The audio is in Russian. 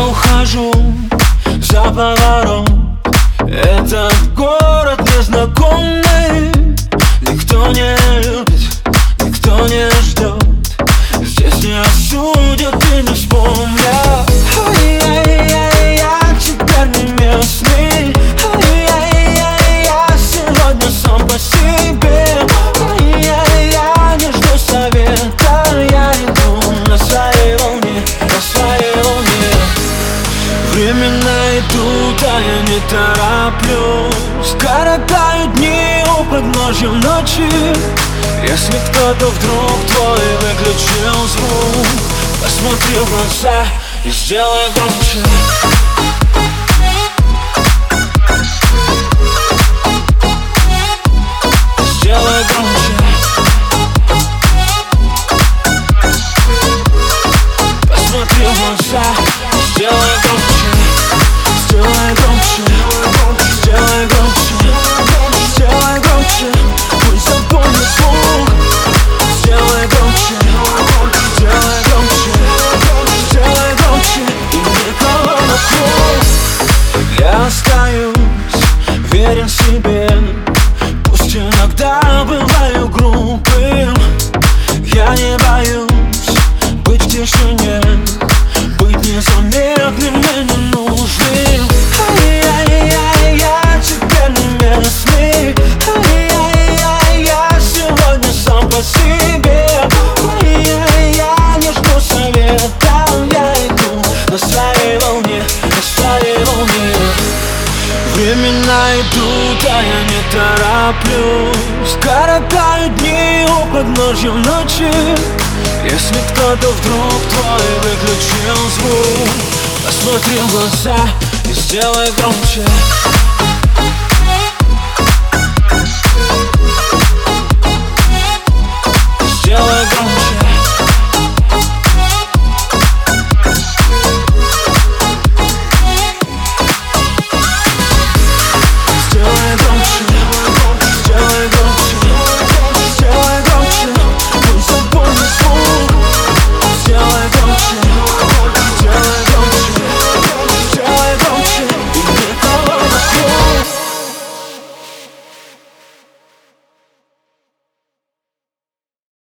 выхожу за поворот Этот город незнакомый Никто не Времена идут, а я не тороплюсь. Коротаю дни у подножья ночи. Если кто-то вдруг твой выключил звук Посмотри в глаза и сделай громче Я остаюсь верен себе. Пусть иногда бываю грубым. Я не боюсь быть в тишине Времена идут, а я не тороплюсь. Коротаю дни у подножья ночи. Если кто-то вдруг твой выключил звук Посмотри в глаза и сделай громче